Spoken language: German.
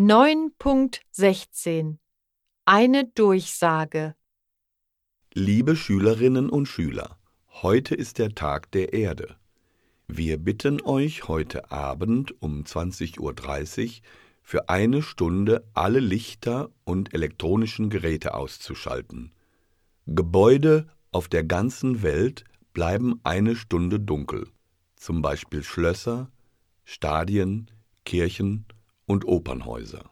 9.16 Eine Durchsage Liebe Schülerinnen und Schüler, heute ist der Tag der Erde. Wir bitten euch heute Abend um 20.30 Uhr für eine Stunde alle Lichter und elektronischen Geräte auszuschalten. Gebäude auf der ganzen Welt bleiben eine Stunde dunkel, zum Beispiel Schlösser, Stadien, Kirchen und Opernhäuser.